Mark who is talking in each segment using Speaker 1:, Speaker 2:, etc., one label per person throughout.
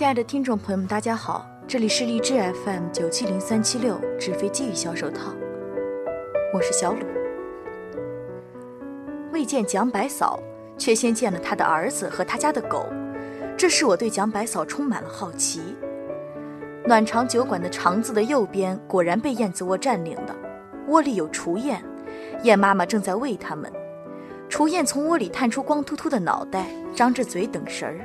Speaker 1: 亲爱的听众朋友们，大家好，这里是荔枝 FM 九七零三七六纸飞机与小手套，我是小鲁。未见蒋百嫂，却先见了他的儿子和他家的狗，这使我对蒋百嫂充满了好奇。暖肠酒馆的肠子的右边果然被燕子窝占领了，窝里有雏燕，燕妈妈正在喂它们。雏燕从窝里探出光秃秃的脑袋，张着嘴等食儿。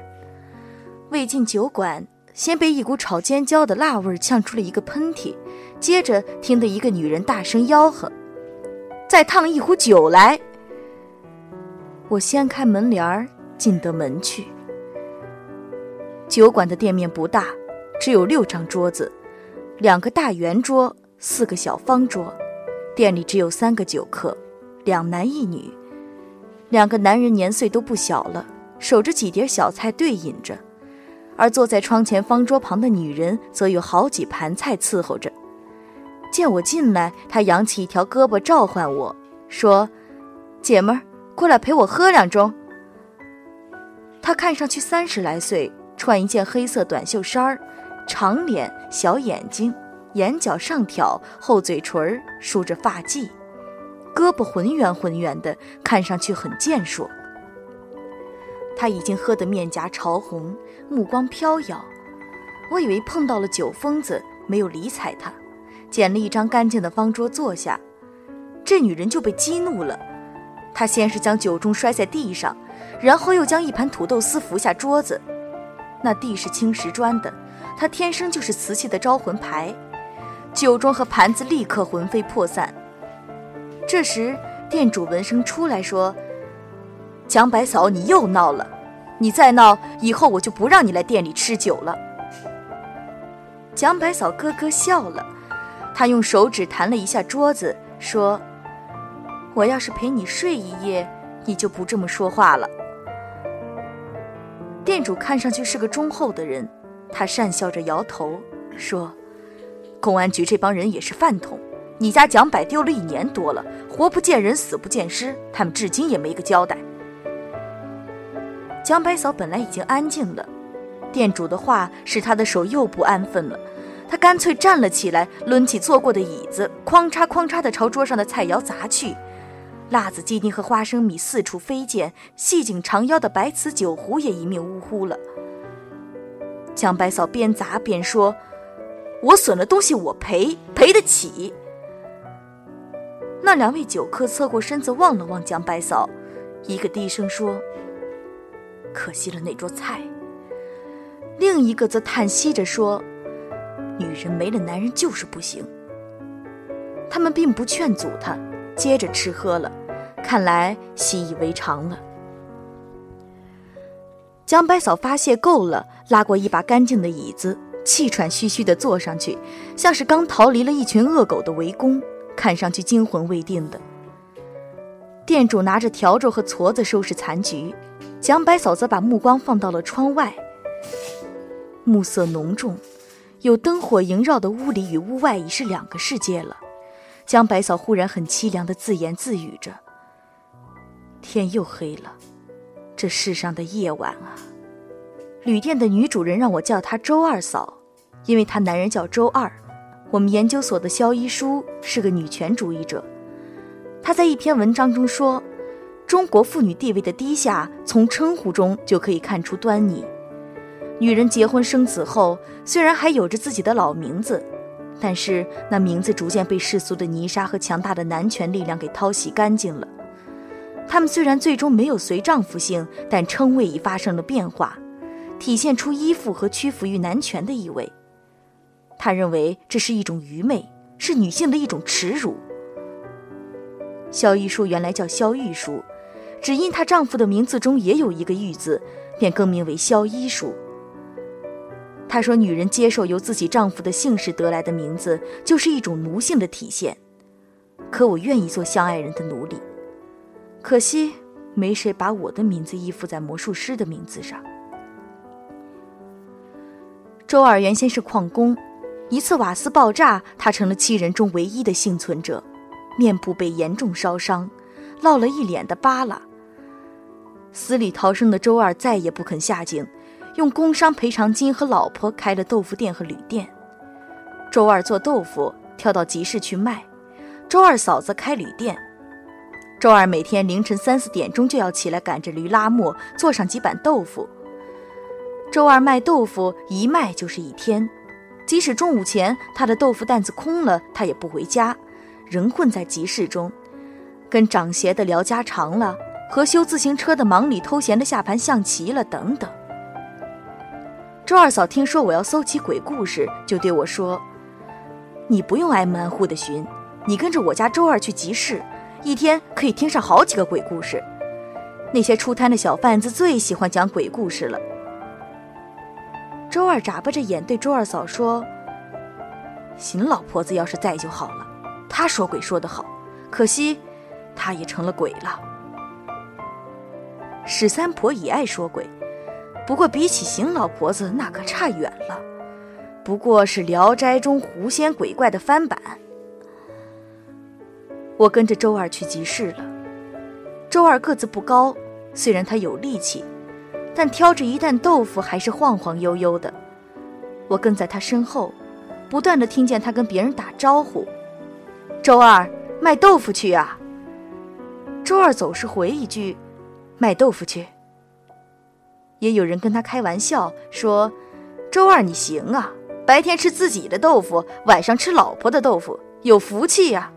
Speaker 1: 未进酒馆，先被一股炒尖椒的辣味呛出了一个喷嚏，接着听得一个女人大声吆喝：“再烫一壶酒来！”我掀开门帘儿，进得门去。酒馆的店面不大，只有六张桌子，两个大圆桌，四个小方桌。店里只有三个酒客，两男一女。两个男人年岁都不小了，守着几碟小菜对饮着。而坐在窗前方桌旁的女人，则有好几盘菜伺候着。见我进来，她扬起一条胳膊召唤我说：“姐们儿，过来陪我喝两盅。”她看上去三十来岁，穿一件黑色短袖衫儿，长脸、小眼睛，眼角上挑，厚嘴唇，梳着发髻，胳膊浑圆浑圆的，看上去很健硕。他已经喝得面颊潮红，目光飘摇。我以为碰到了酒疯子，没有理睬他，捡了一张干净的方桌坐下。这女人就被激怒了，她先是将酒盅摔在地上，然后又将一盘土豆丝扶下桌子。那地是青石砖的，她天生就是瓷器的招魂牌。酒盅和盘子立刻魂飞魄散。这时店主闻声出来说。蒋百嫂，你又闹了！你再闹，以后我就不让你来店里吃酒了。蒋百嫂咯咯笑了，她用手指弹了一下桌子，说：“我要是陪你睡一夜，你就不这么说话了。”店主看上去是个忠厚的人，他讪笑着摇头说：“公安局这帮人也是饭桶，你家蒋百丢了一年多了，活不见人，死不见尸，他们至今也没个交代。”蒋百嫂本来已经安静了，店主的话使她的手又不安分了。她干脆站了起来，抡起坐过的椅子，哐嚓哐嚓地朝桌上的菜肴砸去。辣子鸡丁和花生米四处飞溅，细颈长腰的白瓷酒壶也一命呜呼了。蒋百嫂边砸边说：“我损了东西，我赔，赔得起。”那两位酒客侧过身子望了望蒋百嫂，一个低声说。可惜了那桌菜。另一个则叹息着说：“女人没了男人就是不行。”他们并不劝阻他，接着吃喝了，看来习以为常了。蒋百嫂发泄够了，拉过一把干净的椅子，气喘吁吁地坐上去，像是刚逃离了一群恶狗的围攻，看上去惊魂未定的。店主拿着笤帚和矬子收拾残局。蒋百嫂则把目光放到了窗外，暮色浓重，有灯火萦绕的屋里与屋外已是两个世界了。江百嫂忽然很凄凉的自言自语着：“天又黑了，这世上的夜晚啊！”旅店的女主人让我叫她周二嫂，因为她男人叫周二。我们研究所的肖一书是个女权主义者，他在一篇文章中说。中国妇女地位的低下，从称呼中就可以看出端倪。女人结婚生子后，虽然还有着自己的老名字，但是那名字逐渐被世俗的泥沙和强大的男权力量给淘洗干净了。她们虽然最终没有随丈夫姓，但称谓已发生了变化，体现出依附和屈服于男权的意味。他认为这是一种愚昧，是女性的一种耻辱。萧玉书原来叫萧玉书。只因她丈夫的名字中也有一个“玉”字，便更名为萧一书。她说：“女人接受由自己丈夫的姓氏得来的名字，就是一种奴性的体现。可我愿意做相爱人的奴隶，可惜没谁把我的名字依附在魔术师的名字上。”周二原先是矿工，一次瓦斯爆炸，他成了七人中唯一的幸存者，面部被严重烧伤，落了一脸的疤了。死里逃生的周二再也不肯下井，用工伤赔偿金和老婆开了豆腐店和旅店。周二做豆腐，跳到集市去卖；周二嫂子开旅店。周二每天凌晨三四点钟就要起来赶着驴拉磨，做上几板豆腐。周二卖豆腐，一卖就是一天，即使中午前他的豆腐担子空了，他也不回家，仍混在集市中，跟长鞋的聊家常了，和修自行车的忙里偷闲的下盘象棋了，等等。周二嫂听说我要搜集鬼故事，就对我说：“你不用挨门挨户的寻，你跟着我家周二去集市。”一天可以听上好几个鬼故事，那些出摊的小贩子最喜欢讲鬼故事了。周二眨巴着眼对周二嫂说：“邢老婆子要是在就好了，她说鬼说得好，可惜她也成了鬼了。”史三婆也爱说鬼，不过比起邢老婆子那可差远了，不过是《聊斋》中狐仙鬼怪的翻版。我跟着周二去集市了。周二个子不高，虽然他有力气，但挑着一担豆腐还是晃晃悠悠的。我跟在他身后，不断的听见他跟别人打招呼：“周二卖豆腐去啊。”周二总是回一句：“卖豆腐去。”也有人跟他开玩笑说：“周二你行啊，白天吃自己的豆腐，晚上吃老婆的豆腐，有福气呀。”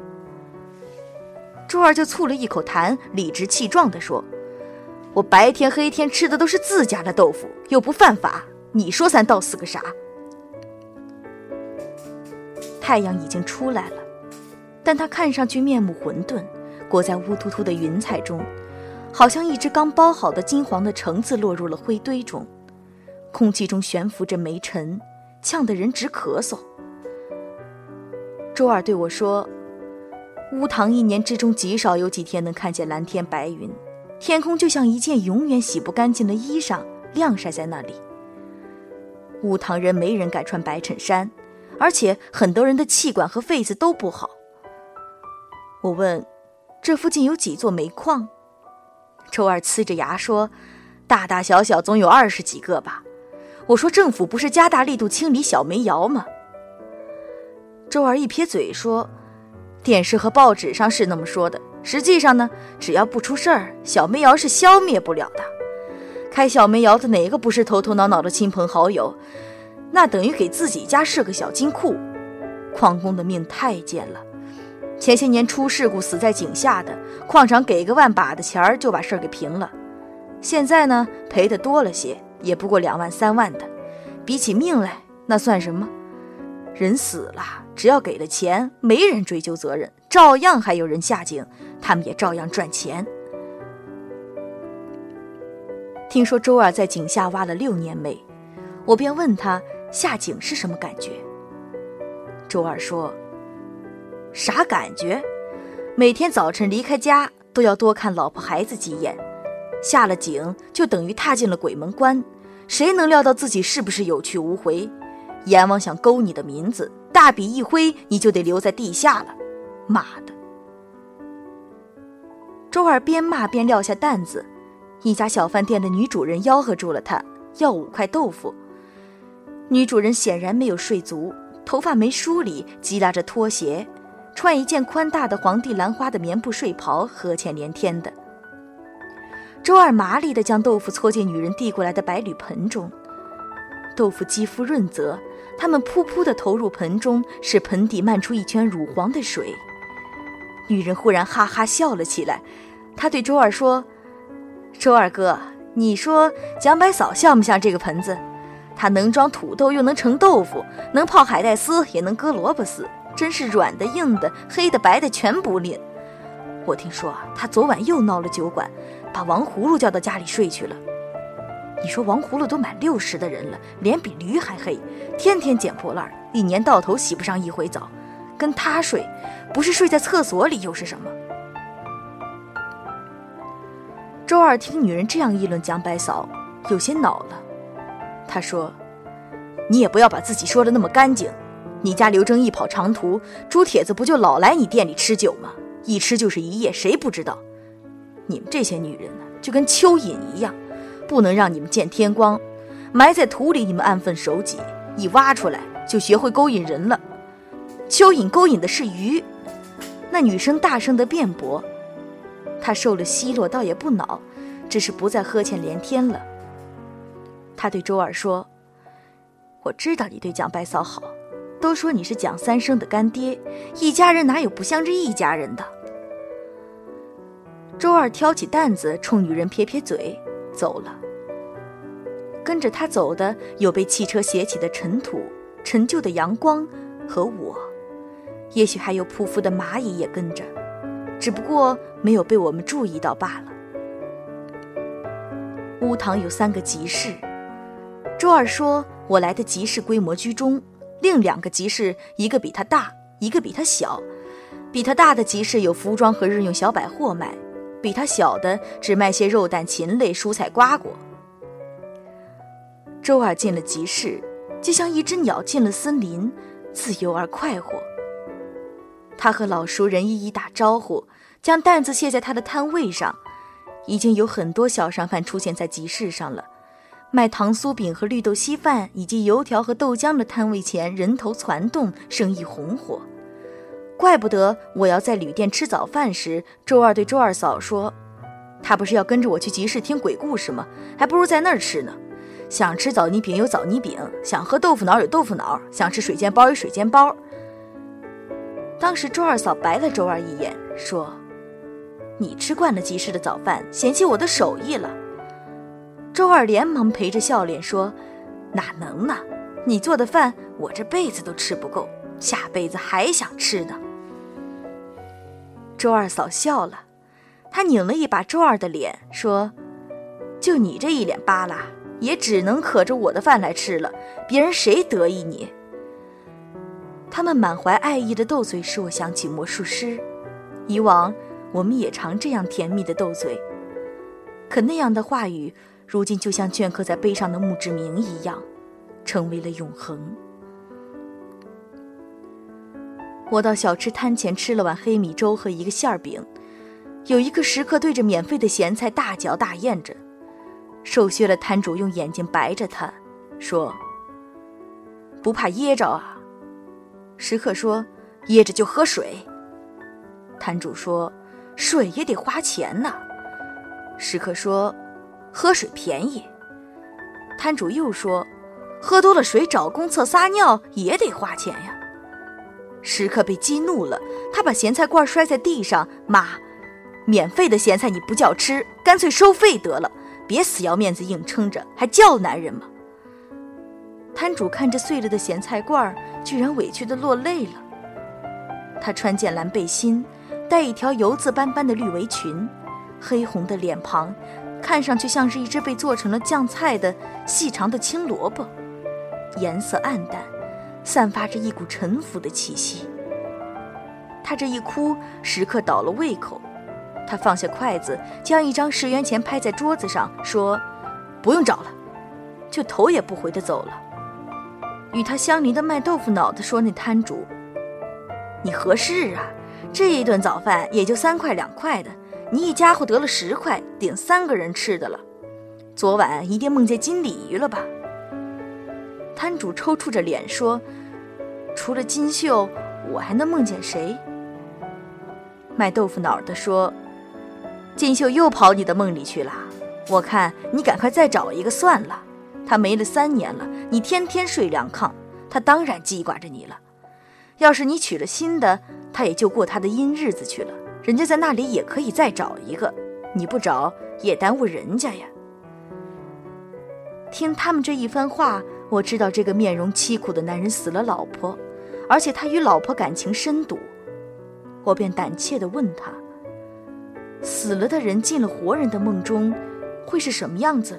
Speaker 1: 周二就啐了一口痰，理直气壮地说：“我白天黑天吃的都是自家的豆腐，又不犯法，你说三道四个啥？”太阳已经出来了，但他看上去面目混沌，裹在乌突突的云彩中，好像一只刚包好的金黄的橙子落入了灰堆中，空气中悬浮着煤尘，呛得人直咳嗽。周二对我说。乌塘一年之中极少有几天能看见蓝天白云，天空就像一件永远洗不干净的衣裳，晾晒在那里。乌塘人没人敢穿白衬衫，而且很多人的气管和肺子都不好。我问：“这附近有几座煤矿？”周二呲着牙说：“大大小小总有二十几个吧。”我说：“政府不是加大力度清理小煤窑吗？”周二一撇嘴说。电视和报纸上是那么说的，实际上呢，只要不出事儿，小煤窑是消灭不了的。开小煤窑的哪个不是头头脑脑的亲朋好友？那等于给自己家设个小金库。矿工的命太贱了，前些年出事故死在井下的，矿场给个万把的钱儿就把事儿给平了。现在呢，赔的多了些，也不过两万三万的，比起命来，那算什么？人死了，只要给了钱，没人追究责任，照样还有人下井，他们也照样赚钱。听说周二在井下挖了六年煤，我便问他下井是什么感觉。周二说：“啥感觉？每天早晨离开家都要多看老婆孩子几眼，下了井就等于踏进了鬼门关，谁能料到自己是不是有去无回？”阎王想勾你的名字，大笔一挥，你就得留在地下了。妈的！周二边骂边撂下担子，一家小饭店的女主人吆喝住了他，要五块豆腐。女主人显然没有睡足，头发没梳理，急拉着拖鞋，穿一件宽大的黄地兰花的棉布睡袍，呵欠连天的。周二麻利地将豆腐搓进女人递过来的白铝盆中，豆腐肌肤润泽。他们噗噗地投入盆中，使盆底漫出一圈乳黄的水。女人忽然哈哈笑了起来。她对周二说：“周二哥，你说蒋百嫂像不像这个盆子？它能装土豆，又能盛豆腐，能泡海带丝，也能搁萝卜丝，真是软的、硬的、黑的、白的，全不吝。我听说啊，他昨晚又闹了酒馆，把王葫芦叫到家里睡去了。”你说王葫芦都满六十的人了，脸比驴还黑，天天捡破烂，一年到头洗不上一回澡，跟他睡，不是睡在厕所里又是什么？周二听女人这样议论蒋百嫂，有些恼了。他说：“你也不要把自己说的那么干净。你家刘征一跑长途，朱铁子不就老来你店里吃酒吗？一吃就是一夜，谁不知道？你们这些女人呢，就跟蚯蚓一样。”不能让你们见天光，埋在土里你们安分守己，一挖出来就学会勾引人了。蚯蚓勾引的是鱼。那女生大声的辩驳。他受了奚落，倒也不恼，只是不再呵欠连天了。他对周二说：“我知道你对蒋白嫂好，都说你是蒋三生的干爹，一家人哪有不像这一家人的？”周二挑起担子，冲女人撇撇嘴，走了。跟着他走的有被汽车携起的尘土、陈旧的阳光和我，也许还有匍匐的蚂蚁也跟着，只不过没有被我们注意到罢了。乌堂有三个集市，周二说：“我来的集市规模居中，另两个集市一个比他大，一个比他小。比他大的集市有服装和日用小百货卖。”比他小的只卖些肉蛋禽类、蔬菜瓜果。周二进了集市，就像一只鸟进了森林，自由而快活。他和老熟人一一打招呼，将担子卸在他的摊位上。已经有很多小商贩出现在集市上了，卖糖酥饼和绿豆稀饭以及油条和豆浆的摊位前人头攒动，生意红火。怪不得我要在旅店吃早饭时，周二对周二嫂说：“他不是要跟着我去集市听鬼故事吗？还不如在那儿吃呢。想吃枣泥饼有枣泥饼，想喝豆腐脑有豆腐脑，想吃水煎包有水煎包。”当时周二嫂白了周二一眼，说：“你吃惯了集市的早饭，嫌弃我的手艺了。”周二连忙陪着笑脸说：“哪能呢？你做的饭我这辈子都吃不够，下辈子还想吃呢。”周二嫂笑了，她拧了一把周二的脸，说：“就你这一脸扒拉，也只能可着我的饭来吃了。别人谁得意你？”他们满怀爱意的斗嘴，使我想起魔术师。以往我们也常这样甜蜜的斗嘴，可那样的话语，如今就像镌刻在碑上的墓志铭一样，成为了永恒。我到小吃摊前吃了碗黑米粥和一个馅儿饼，有一个食客对着免费的咸菜大嚼大咽着，瘦削的摊主用眼睛白着他，说：“不怕噎着啊？”食客说：“噎着就喝水。”摊主说：“水也得花钱呐。”食客说：“喝水便宜。”摊主又说：“喝多了水找公厕撒尿也得花钱呀。”食客被激怒了，他把咸菜罐摔在地上，骂：“免费的咸菜你不叫吃，干脆收费得了，别死要面子硬撑着，还叫男人吗？”摊主看着碎了的咸菜罐，居然委屈的落泪了。他穿件蓝背心，带一条油渍斑斑的绿围裙，黑红的脸庞，看上去像是一只被做成了酱菜的细长的青萝卜，颜色暗淡。散发着一股沉浮的气息。他这一哭，食客倒了胃口。他放下筷子，将一张十元钱拍在桌子上，说：“不用找了。”就头也不回地走了。与他相邻的卖豆腐脑的说：“那摊主，你合适啊？这一顿早饭也就三块两块的，你一家伙得了十块，顶三个人吃的了。昨晚一定梦见金鲤鱼了吧？”摊主抽搐着脸说。除了金秀，我还能梦见谁？卖豆腐脑的说：“金秀又跑你的梦里去了。我看你赶快再找一个算了。他没了三年了，你天天睡凉炕，他当然记挂着你了。要是你娶了新的，他也就过他的阴日子去了。人家在那里也可以再找一个，你不找也耽误人家呀。”听他们这一番话，我知道这个面容凄苦的男人死了老婆。而且他与老婆感情深笃，我便胆怯地问他：“死了的人进了活人的梦中，会是什么样子？”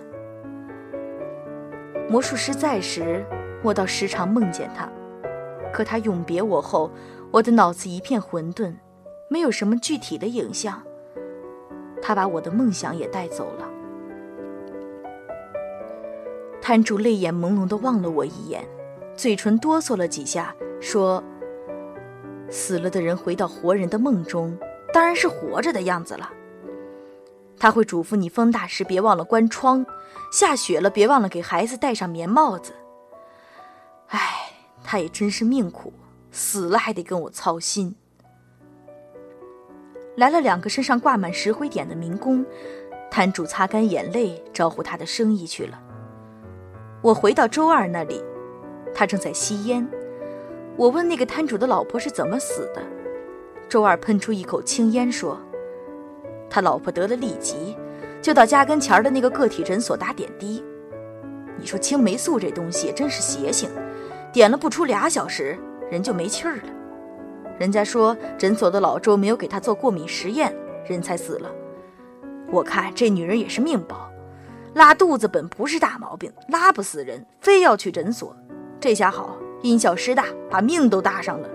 Speaker 1: 魔术师在时，我倒时常梦见他；可他永别我后，我的脑子一片混沌，没有什么具体的影像。他把我的梦想也带走了。摊主泪眼朦胧地望了我一眼，嘴唇哆嗦了几下。说：“死了的人回到活人的梦中，当然是活着的样子了。”他会嘱咐你风大时别忘了关窗，下雪了别忘了给孩子戴上棉帽子。唉，他也真是命苦，死了还得跟我操心。来了两个身上挂满石灰点的民工，摊主擦干眼泪招呼他的生意去了。我回到周二那里，他正在吸烟。我问那个摊主的老婆是怎么死的，周二喷出一口青烟说。他老婆得了痢疾，就到家跟前的那个个体诊所打点滴。你说青霉素这东西真是邪性，点了不出俩小时，人就没气儿了。人家说诊所的老周没有给他做过敏实验，人才死了。我看这女人也是命薄，拉肚子本不是大毛病，拉不死人，非要去诊所。这下好，因小失大，把命都搭上了。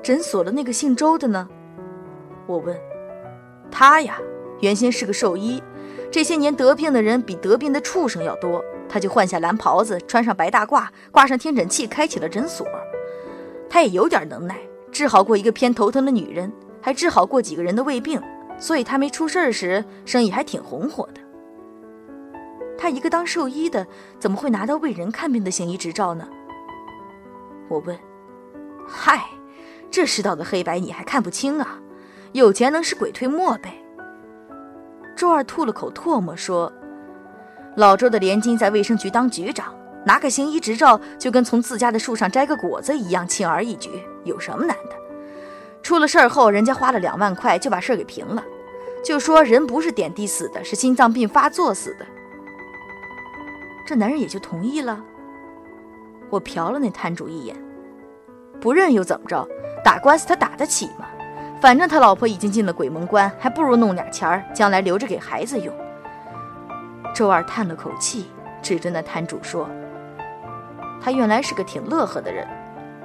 Speaker 1: 诊所的那个姓周的呢？我问他呀，原先是个兽医，这些年得病的人比得病的畜生要多，他就换下蓝袍子，穿上白大褂，挂上听诊器，开启了诊所。他也有点能耐，治好过一个偏头疼的女人，还治好过几个人的胃病，所以他没出事时，生意还挺红火的。他一个当兽医的，怎么会拿到为人看病的行医执照呢？我问。嗨，这世道的黑白你还看不清啊？有钱能使鬼推磨呗。周二吐了口唾沫说：“老周的连襟在卫生局当局长，拿个行医执照就跟从自家的树上摘个果子一样，轻而易举，有什么难的？出了事儿后，人家花了两万块就把事儿给平了，就说人不是点滴死的，是心脏病发作死的。这男人也就同意了。我瞟了那摊主一眼，不认又怎么着？打官司他打得起吗？”反正他老婆已经进了鬼门关，还不如弄俩钱儿，将来留着给孩子用。周二叹了口气，指着那摊主说：“他原来是个挺乐呵的人，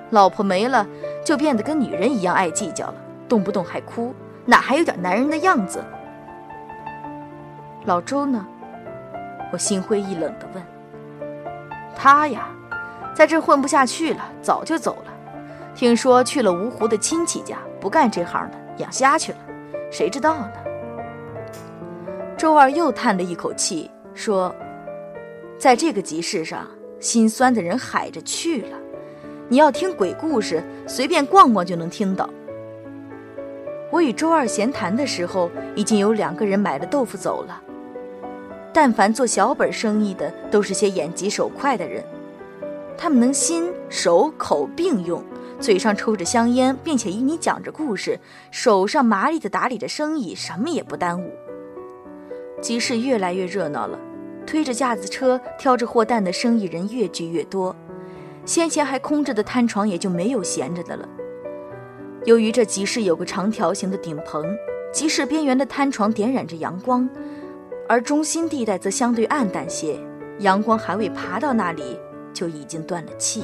Speaker 1: 老婆没了就变得跟女人一样爱计较了，动不动还哭，哪还有点男人的样子？”老周呢？我心灰意冷地问。他呀，在这混不下去了，早就走了。听说去了芜湖的亲戚家，不干这行了，养虾去了，谁知道呢？周二又叹了一口气，说：“在这个集市上，心酸的人海着去了。你要听鬼故事，随便逛逛就能听到。”我与周二闲谈的时候，已经有两个人买了豆腐走了。但凡做小本生意的，都是些眼疾手快的人，他们能心手口并用。嘴上抽着香烟，并且与你讲着故事，手上麻利地打理着生意，什么也不耽误。集市越来越热闹了，推着架子车、挑着货担的生意人越聚越多，先前还空着的摊床也就没有闲着的了。由于这集市有个长条形的顶棚，集市边缘的摊床点染着阳光，而中心地带则相对暗淡些，阳光还未爬到那里，就已经断了气。